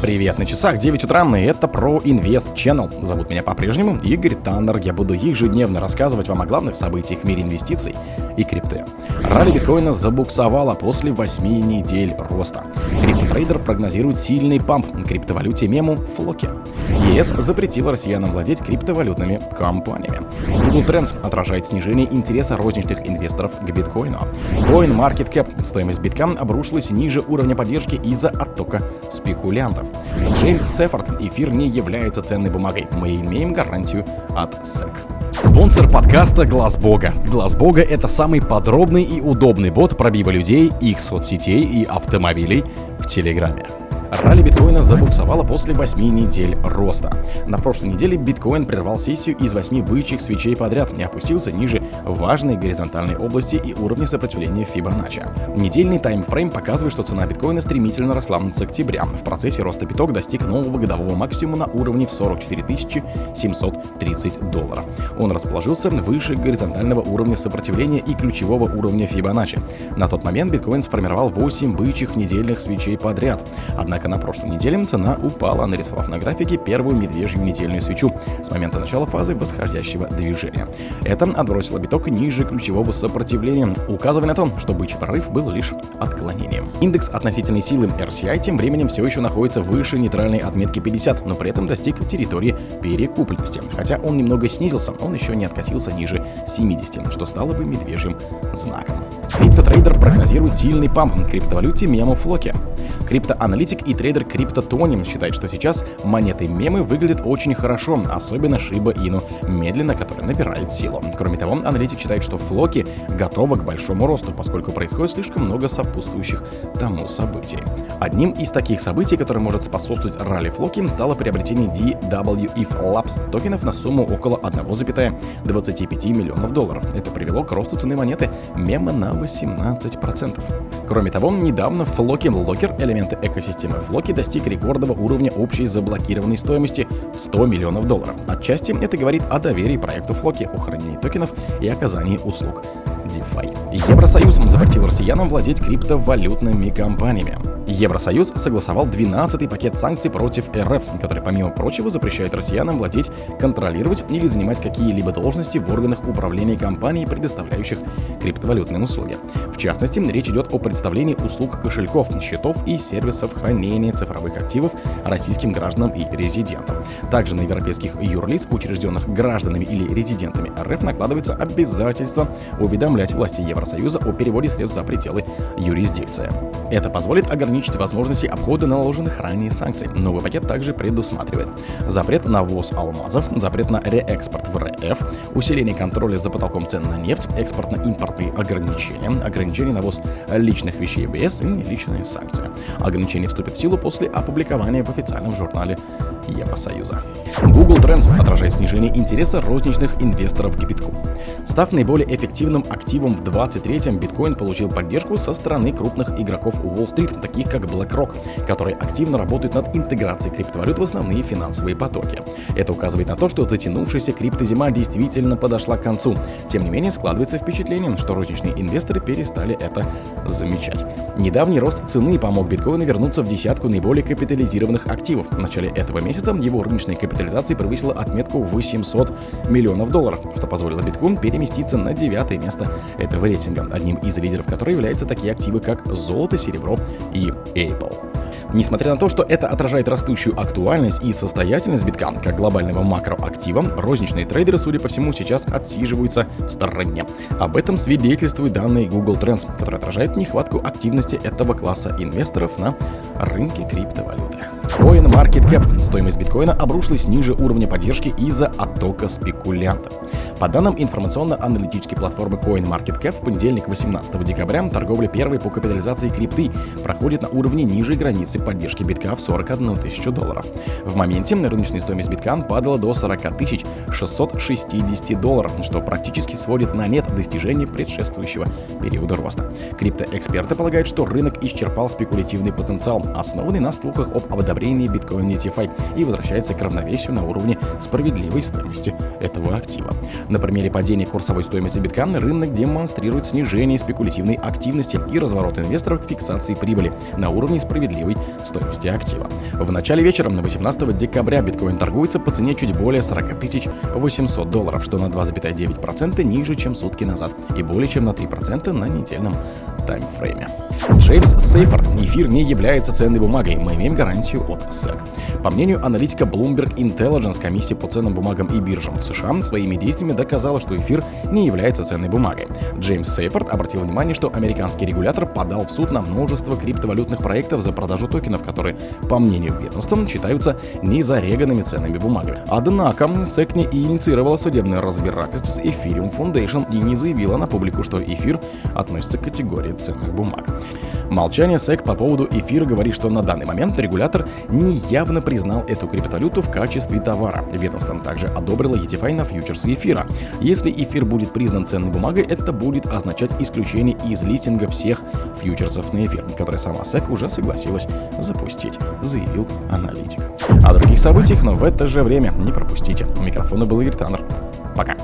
Привет, на часах 9 утра, и это про Инвест Channel. Зовут меня по-прежнему Игорь Таннер. Я буду ежедневно рассказывать вам о главных событиях в мире инвестиций и крипты. Ралли биткоина забуксовала после 8 недель роста. Криптотрейдер прогнозирует сильный памп криптовалюте мему Флоке. ЕС запретила россиянам владеть криптовалютными компаниями. Google Trends отражает снижение интереса розничных инвесторов к биткоину. CoinMarketCap стоимость битка обрушилась ниже уровня поддержки из-за оттока спекулянтов. Джеймс Сефорд, эфир не является ценной бумагой. Мы имеем гарантию от SEC. Спонсор подкаста Глаз Бога. Глаз Бога это самый подробный и удобный бот пробива людей, их соцсетей и автомобилей в Телеграме. Ралли биткоина забуксовало после 8 недель роста. На прошлой неделе биткоин прервал сессию из 8 бычьих свечей подряд и опустился ниже важной горизонтальной области и уровня сопротивления Фибоначчи. Недельный таймфрейм показывает, что цена биткоина стремительно росла с октября. В процессе роста биток достиг нового годового максимума на уровне в 44 730 долларов. Он расположился выше горизонтального уровня сопротивления и ключевого уровня Фибоначчи. На тот момент биткоин сформировал 8 бычьих недельных свечей подряд. Однако Однако на прошлой неделе цена упала, нарисовав на графике первую медвежью недельную свечу с момента начала фазы восходящего движения. Это отбросило биток ниже ключевого сопротивления, указывая на то, что бычий прорыв был лишь отклонением. Индекс относительной силы RSI тем временем все еще находится выше нейтральной отметки 50, но при этом достиг территории перекупленности. Хотя он немного снизился, он еще не откатился ниже 70, что стало бы медвежьим знаком. Криптотрейдер прогнозирует сильный pump криптовалюте мемо Floki. Криптоаналитик и трейдер Crypto Tony считает, что сейчас монеты мемы выглядят очень хорошо, особенно Shiba Inu, медленно, который набирает силу. Кроме того, аналитик считает, что Флоки готова к большому росту, поскольку происходит слишком много сопутствующих тому событий. Одним из таких событий, которое может способствовать ралли Флоки, стало приобретение DWF Labs токенов на сумму около 1,25 миллионов долларов. Это привело к росту цены монеты мема на 18%. Кроме того, недавно Флоки Локер, элементы экосистемы Флоки, достиг рекордного уровня общей заблокированной стоимости в 100 миллионов долларов. Отчасти это говорит о доверии проекту Флоки, о хранении токенов и оказании услуг DeFi. Евросоюз запретил россиянам владеть криптовалютными компаниями. Евросоюз согласовал 12-й пакет санкций против РФ, который, помимо прочего, запрещает россиянам владеть, контролировать или занимать какие-либо должности в органах управления компаний, предоставляющих криптовалютные услуги. В частности, речь идет о представлении услуг кошельков, счетов и сервисов хранения цифровых активов российским гражданам и резидентам. Также на европейских юрлиц, учрежденных гражданами или резидентами РФ, накладывается обязательство уведомлять власти Евросоюза о переводе средств за пределы юрисдикции. Это позволит ограничить возможности обхода наложенных ранее санкций. Новый пакет также предусматривает запрет на ввоз алмазов, запрет на реэкспорт в РФ, усиление контроля за потолком цен на нефть, экспортно-импортные ограничения, ограничения на ввоз личных вещей без и личные санкции. Ограничения вступят в силу после опубликования в официальном журнале Евросоюза. Google Trends отражает снижение интереса розничных инвесторов к битку. Став наиболее эффективным активом в 23-м, биткоин получил поддержку со стороны крупных игроков Уолл-стрит, таких как BlackRock, которые активно работают над интеграцией криптовалют в основные финансовые потоки. Это указывает на то, что затянувшаяся криптозима действительно подошла к концу. Тем не менее, складывается впечатление, что розничные инвесторы перестали это замечать. Недавний рост цены помог биткоину вернуться в десятку наиболее капитализированных активов. В начале этого месяца его рыночная капитализация превысила отметку 800 миллионов долларов, что позволило биткоину переместиться на девятое место этого рейтинга, одним из лидеров которого являются такие активы, как золото, серебро и Apple. Несмотря на то, что это отражает растущую актуальность и состоятельность битка как глобального макроактива, розничные трейдеры, судя по всему, сейчас отсиживаются в стороне. Об этом свидетельствуют данные Google Trends, которые отражают нехватку активности этого класса инвесторов на рынке криптовалюты. CoinMarketCap. Стоимость биткоина обрушилась ниже уровня поддержки из-за оттока спекулянтов. По данным информационно-аналитической платформы CoinMarketCap, в понедельник 18 декабря торговля первой по капитализации крипты проходит на уровне ниже границы поддержки битка в 41 тысячу долларов. В моменте рыночная стоимость биткан падала до 40 тысяч 660 долларов, что практически сводит на нет достижение предшествующего периода роста. Криптоэксперты полагают, что рынок исчерпал спекулятивный потенциал, основанный на слухах об одобрении биткоин DeFi и возвращается к равновесию на уровне справедливой стоимости этого актива. На примере падения курсовой стоимости битка рынок демонстрирует снижение спекулятивной активности и разворот инвесторов к фиксации прибыли на уровне справедливой стоимости актива. В начале вечера на 18 декабря биткоин торгуется по цене чуть более 40 800 долларов, что на 2,9% ниже, чем сутки назад, и более чем на 3% на недельном таймфрейме. Джеймс Сейфорд, эфир не является ценной бумагой, мы имеем гарантию от SEC. По мнению аналитика Bloomberg Intelligence, комиссия по ценным бумагам и биржам в США своими действиями доказала, что эфир не является ценной бумагой. Джеймс Сейфорд обратил внимание, что американский регулятор подал в суд на множество криптовалютных проектов за продажу токенов, которые, по мнению ведомства, считаются незареганными ценными бумагами. Однако SEC не инициировала судебное разбирательство с Ethereum Foundation и не заявила на публику, что эфир относится к категории ценных бумаг. Молчание СЭК по поводу эфира говорит, что на данный момент регулятор неявно признал эту криптовалюту в качестве товара. Ведомство также одобрило ETFI на фьючерсы эфира. Если эфир будет признан ценной бумагой, это будет означать исключение из листинга всех фьючерсов на эфир, которые сама СЭК уже согласилась запустить, заявил аналитик. О других событиях, но в это же время не пропустите. У микрофона был Игорь Таннер. Пока.